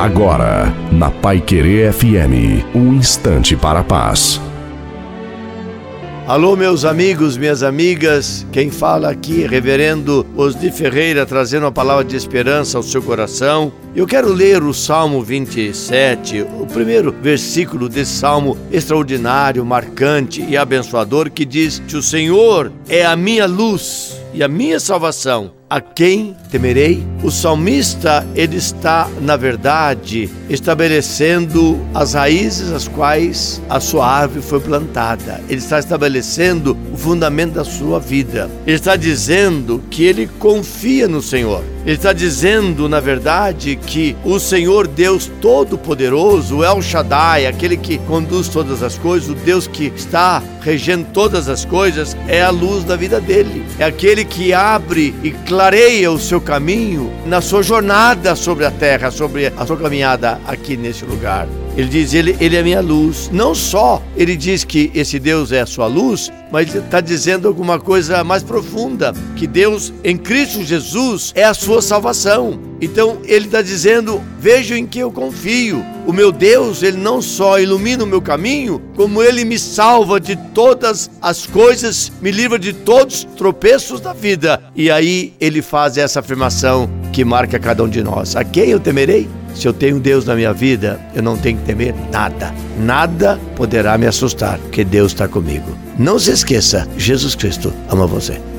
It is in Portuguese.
Agora, na Pai Querer FM, um instante para a paz. Alô, meus amigos, minhas amigas, quem fala aqui é Reverendo Osni Ferreira, trazendo a palavra de esperança ao seu coração. Eu quero ler o Salmo 27, o primeiro versículo desse salmo extraordinário, marcante e abençoador, que diz que o Senhor é a minha luz e a minha salvação. A quem temerei? O salmista, ele está, na verdade, estabelecendo as raízes às quais a sua árvore foi plantada. Ele está estabelecendo o fundamento da sua vida. Ele está dizendo que ele confia no Senhor. Ele está dizendo, na verdade, que o Senhor Deus Todo-Poderoso, El Shaddai, aquele que conduz todas as coisas, o Deus que está regendo todas as coisas, é a luz da vida dele. É aquele que abre e clareia o seu caminho na sua jornada sobre a terra, sobre a sua caminhada aqui nesse lugar. Ele diz: ele, ele é minha luz. Não só ele diz que esse Deus é a sua luz, mas está dizendo alguma coisa mais profunda: que Deus em Cristo Jesus é a sua salvação. Então ele está dizendo: vejo em que eu confio. O meu Deus, ele não só ilumina o meu caminho, como ele me salva de todas as coisas, me livra de todos os tropeços da vida. E aí ele faz essa afirmação que marca cada um de nós: a quem eu temerei? Se eu tenho Deus na minha vida, eu não tenho que temer nada. Nada poderá me assustar, porque Deus está comigo. Não se esqueça, Jesus Cristo ama você.